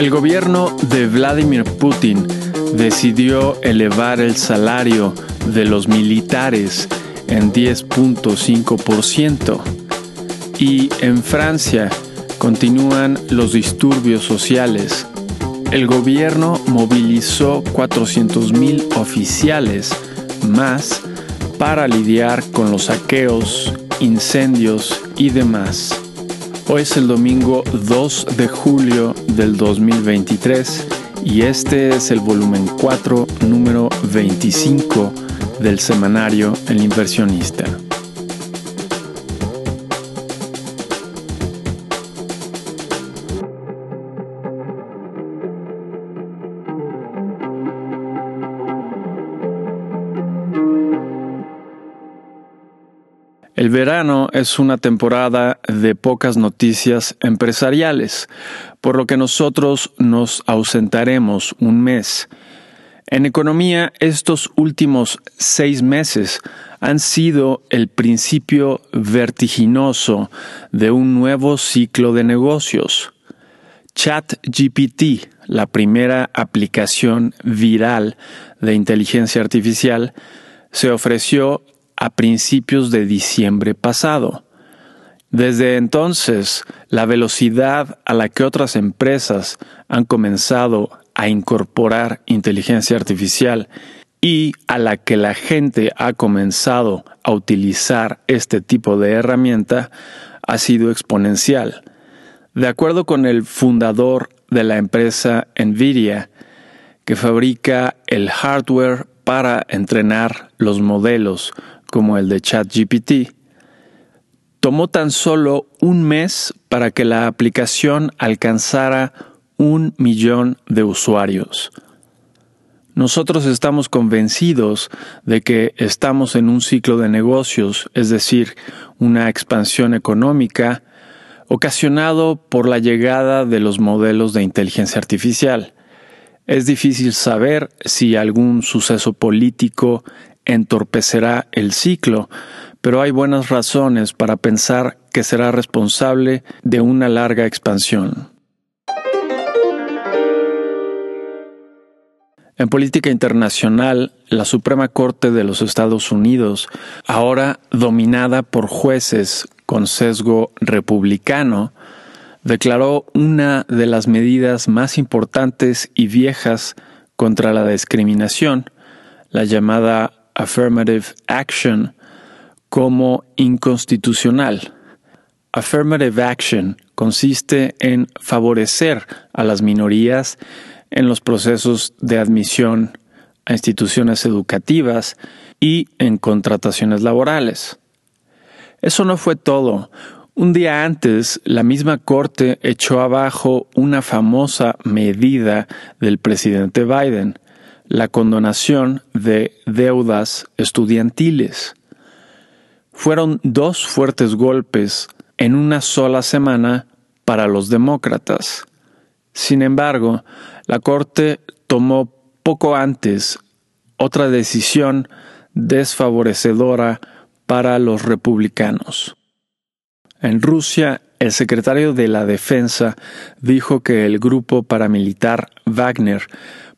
El gobierno de Vladimir Putin decidió elevar el salario de los militares en 10.5% y en Francia continúan los disturbios sociales. El gobierno movilizó 400.000 oficiales más para lidiar con los saqueos, incendios y demás. Hoy es el domingo 2 de julio del 2023 y este es el volumen 4, número 25 del semanario El inversionista. El verano es una temporada de pocas noticias empresariales, por lo que nosotros nos ausentaremos un mes. En economía, estos últimos seis meses han sido el principio vertiginoso de un nuevo ciclo de negocios. ChatGPT, la primera aplicación viral de inteligencia artificial, se ofreció a principios de diciembre pasado. Desde entonces, la velocidad a la que otras empresas han comenzado a incorporar inteligencia artificial y a la que la gente ha comenzado a utilizar este tipo de herramienta ha sido exponencial. De acuerdo con el fundador de la empresa Nvidia, que fabrica el hardware para entrenar los modelos como el de ChatGPT, tomó tan solo un mes para que la aplicación alcanzara un millón de usuarios. Nosotros estamos convencidos de que estamos en un ciclo de negocios, es decir, una expansión económica, ocasionado por la llegada de los modelos de inteligencia artificial. Es difícil saber si algún suceso político entorpecerá el ciclo, pero hay buenas razones para pensar que será responsable de una larga expansión. En política internacional, la Suprema Corte de los Estados Unidos, ahora dominada por jueces con sesgo republicano, declaró una de las medidas más importantes y viejas contra la discriminación, la llamada affirmative action como inconstitucional. Affirmative action consiste en favorecer a las minorías en los procesos de admisión a instituciones educativas y en contrataciones laborales. Eso no fue todo. Un día antes, la misma Corte echó abajo una famosa medida del presidente Biden, la condonación de deudas estudiantiles. Fueron dos fuertes golpes en una sola semana para los demócratas. Sin embargo, la Corte tomó poco antes otra decisión desfavorecedora para los republicanos. En Rusia, el secretario de la Defensa dijo que el grupo paramilitar Wagner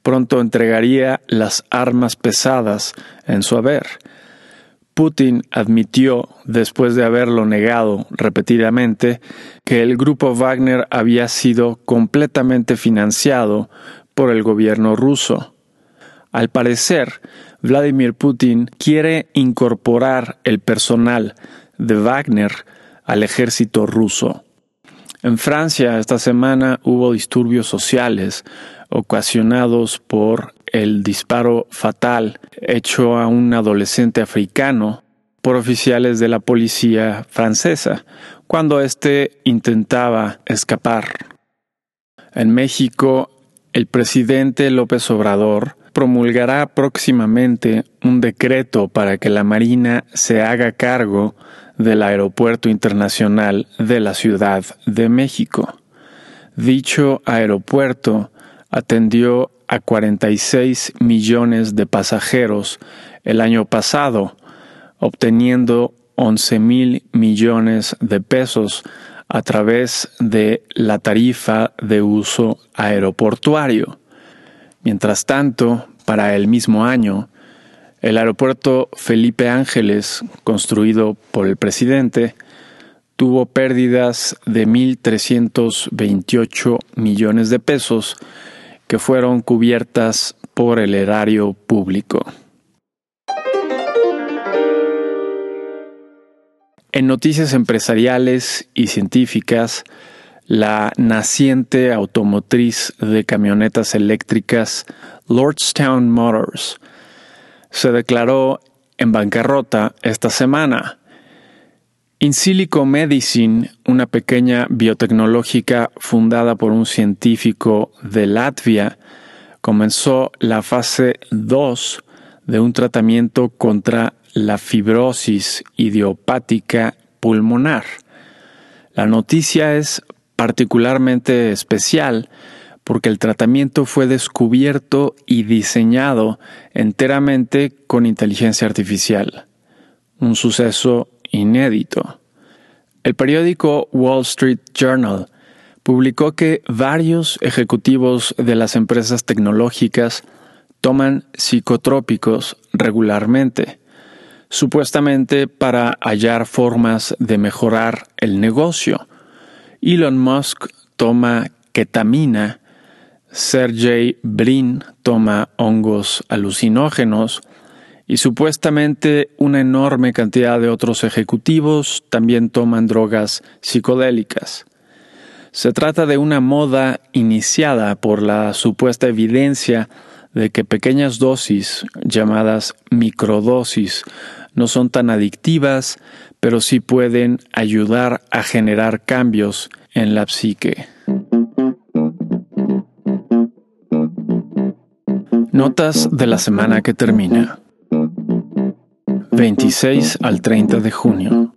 pronto entregaría las armas pesadas en su haber. Putin admitió, después de haberlo negado repetidamente, que el grupo Wagner había sido completamente financiado por el gobierno ruso. Al parecer, Vladimir Putin quiere incorporar el personal de Wagner al ejército ruso. En Francia esta semana hubo disturbios sociales ocasionados por el disparo fatal hecho a un adolescente africano por oficiales de la policía francesa cuando éste intentaba escapar. En México, el presidente López Obrador promulgará próximamente un decreto para que la Marina se haga cargo del Aeropuerto Internacional de la Ciudad de México. Dicho aeropuerto atendió a 46 millones de pasajeros el año pasado, obteniendo 11 mil millones de pesos a través de la tarifa de uso aeroportuario. Mientras tanto, para el mismo año, el aeropuerto Felipe Ángeles, construido por el presidente, tuvo pérdidas de 1.328 millones de pesos que fueron cubiertas por el erario público. En noticias empresariales y científicas, la naciente automotriz de camionetas eléctricas Lordstown Motors se declaró en bancarrota esta semana. Insilico Medicine, una pequeña biotecnológica fundada por un científico de Latvia, comenzó la fase 2 de un tratamiento contra la fibrosis idiopática pulmonar. La noticia es particularmente especial porque el tratamiento fue descubierto y diseñado enteramente con inteligencia artificial, un suceso inédito. El periódico Wall Street Journal publicó que varios ejecutivos de las empresas tecnológicas toman psicotrópicos regularmente supuestamente para hallar formas de mejorar el negocio. Elon Musk toma ketamina, Sergey Brin toma hongos alucinógenos y supuestamente una enorme cantidad de otros ejecutivos también toman drogas psicodélicas. Se trata de una moda iniciada por la supuesta evidencia de que pequeñas dosis, llamadas microdosis, no son tan adictivas, pero sí pueden ayudar a generar cambios en la psique. Notas de la semana que termina. 26 al 30 de junio.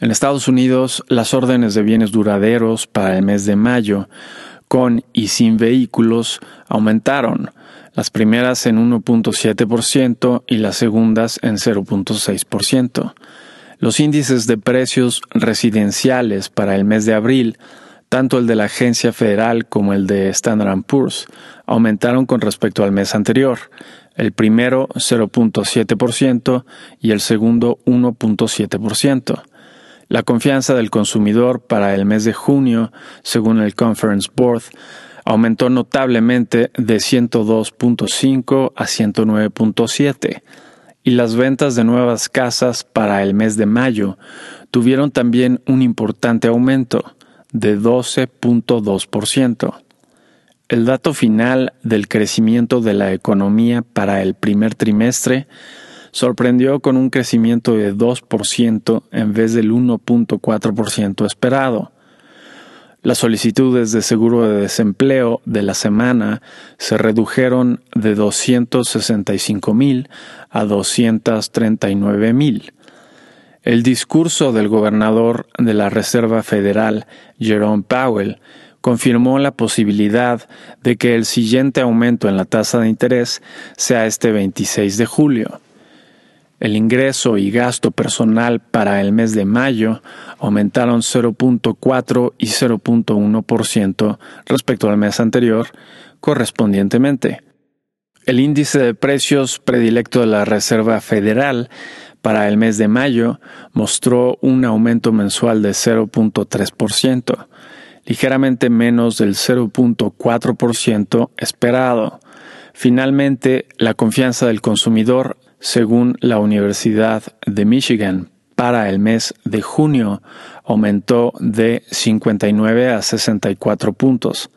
En Estados Unidos, las órdenes de bienes duraderos para el mes de mayo, con y sin vehículos, aumentaron, las primeras en 1.7% y las segundas en 0.6%. Los índices de precios residenciales para el mes de abril, tanto el de la agencia federal como el de Standard Poor's, aumentaron con respecto al mes anterior, el primero 0.7% y el segundo 1.7%. La confianza del consumidor para el mes de junio, según el Conference Board, aumentó notablemente de 102.5 a 109.7 y las ventas de nuevas casas para el mes de mayo tuvieron también un importante aumento de 12.2%. El dato final del crecimiento de la economía para el primer trimestre sorprendió con un crecimiento de 2% en vez del 1.4% esperado las solicitudes de seguro de desempleo de la semana se redujeron de 265 mil a 239 mil. El discurso del gobernador de la Reserva Federal, Jerome Powell, confirmó la posibilidad de que el siguiente aumento en la tasa de interés sea este 26 de julio. El ingreso y gasto personal para el mes de mayo aumentaron 0.4 y 0.1% respecto al mes anterior, correspondientemente. El índice de precios predilecto de la Reserva Federal para el mes de mayo mostró un aumento mensual de 0.3%, ligeramente menos del 0.4% esperado. Finalmente, la confianza del consumidor según la Universidad de Michigan, para el mes de junio aumentó de 59 a 64 puntos.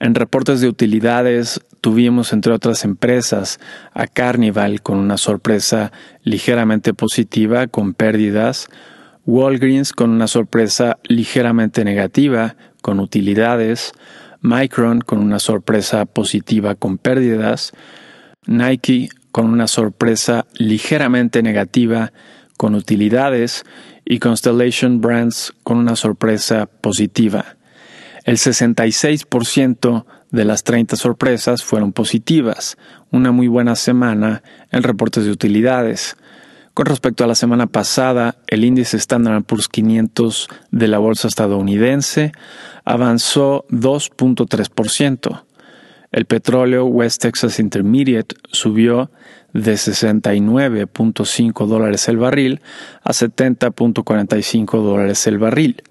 En reportes de utilidades tuvimos, entre otras empresas, a Carnival con una sorpresa ligeramente positiva con pérdidas, Walgreens con una sorpresa ligeramente negativa con utilidades, Micron con una sorpresa positiva con pérdidas, Nike con una sorpresa ligeramente negativa con utilidades. Y Constellation Brands con una sorpresa positiva. El 66% de las 30 sorpresas fueron positivas, una muy buena semana en reportes de utilidades. Con respecto a la semana pasada, el índice Standard Poor's 500 de la bolsa estadounidense avanzó 2.3%. El petróleo West Texas Intermediate subió de 69.5 dólares el barril a 70.45 dólares el barril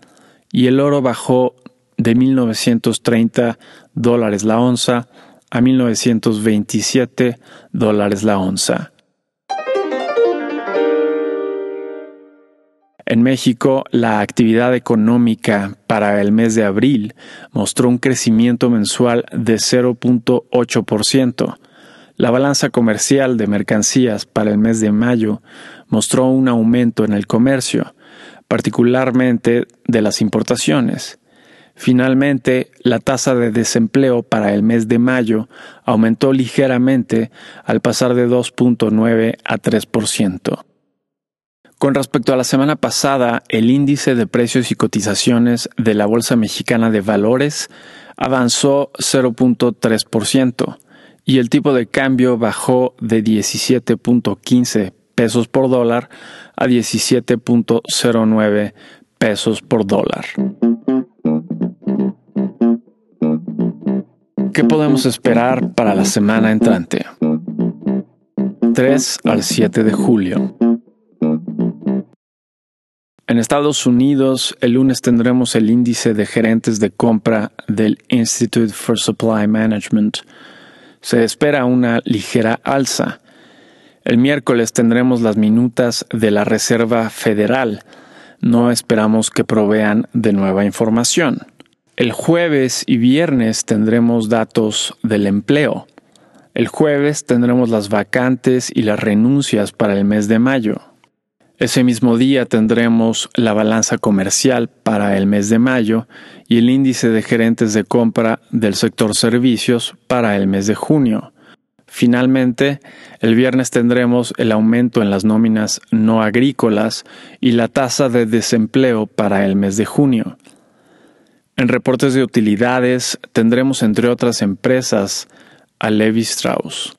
y el oro bajó de 1930 dólares la onza a 1927 dólares la onza. En México, la actividad económica para el mes de abril mostró un crecimiento mensual de 0.8%. La balanza comercial de mercancías para el mes de mayo mostró un aumento en el comercio, particularmente de las importaciones. Finalmente, la tasa de desempleo para el mes de mayo aumentó ligeramente al pasar de 2.9 a 3%. Con respecto a la semana pasada, el índice de precios y cotizaciones de la Bolsa Mexicana de Valores avanzó 0.3% y el tipo de cambio bajó de 17.15 pesos por dólar a 17.09 pesos por dólar. ¿Qué podemos esperar para la semana entrante? 3 al 7 de julio. En Estados Unidos, el lunes tendremos el índice de gerentes de compra del Institute for Supply Management. Se espera una ligera alza. El miércoles tendremos las minutas de la Reserva Federal. No esperamos que provean de nueva información. El jueves y viernes tendremos datos del empleo. El jueves tendremos las vacantes y las renuncias para el mes de mayo. Ese mismo día tendremos la balanza comercial para el mes de mayo y el índice de gerentes de compra del sector servicios para el mes de junio. Finalmente, el viernes tendremos el aumento en las nóminas no agrícolas y la tasa de desempleo para el mes de junio. En reportes de utilidades tendremos entre otras empresas a Levi Strauss.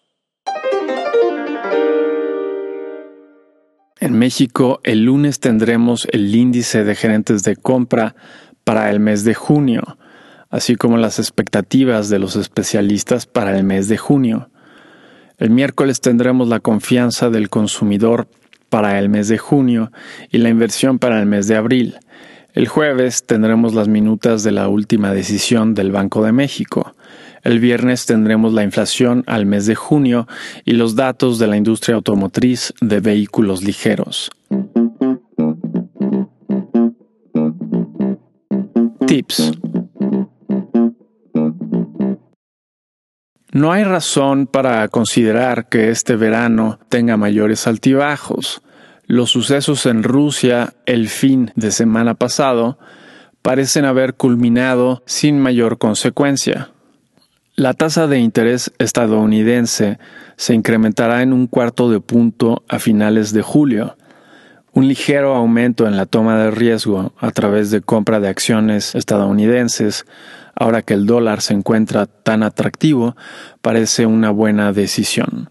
En México, el lunes tendremos el índice de gerentes de compra para el mes de junio, así como las expectativas de los especialistas para el mes de junio. El miércoles tendremos la confianza del consumidor para el mes de junio y la inversión para el mes de abril. El jueves tendremos las minutas de la última decisión del Banco de México. El viernes tendremos la inflación al mes de junio y los datos de la industria automotriz de vehículos ligeros. Tips. No hay razón para considerar que este verano tenga mayores altibajos. Los sucesos en Rusia el fin de semana pasado parecen haber culminado sin mayor consecuencia. La tasa de interés estadounidense se incrementará en un cuarto de punto a finales de julio. Un ligero aumento en la toma de riesgo a través de compra de acciones estadounidenses, ahora que el dólar se encuentra tan atractivo, parece una buena decisión.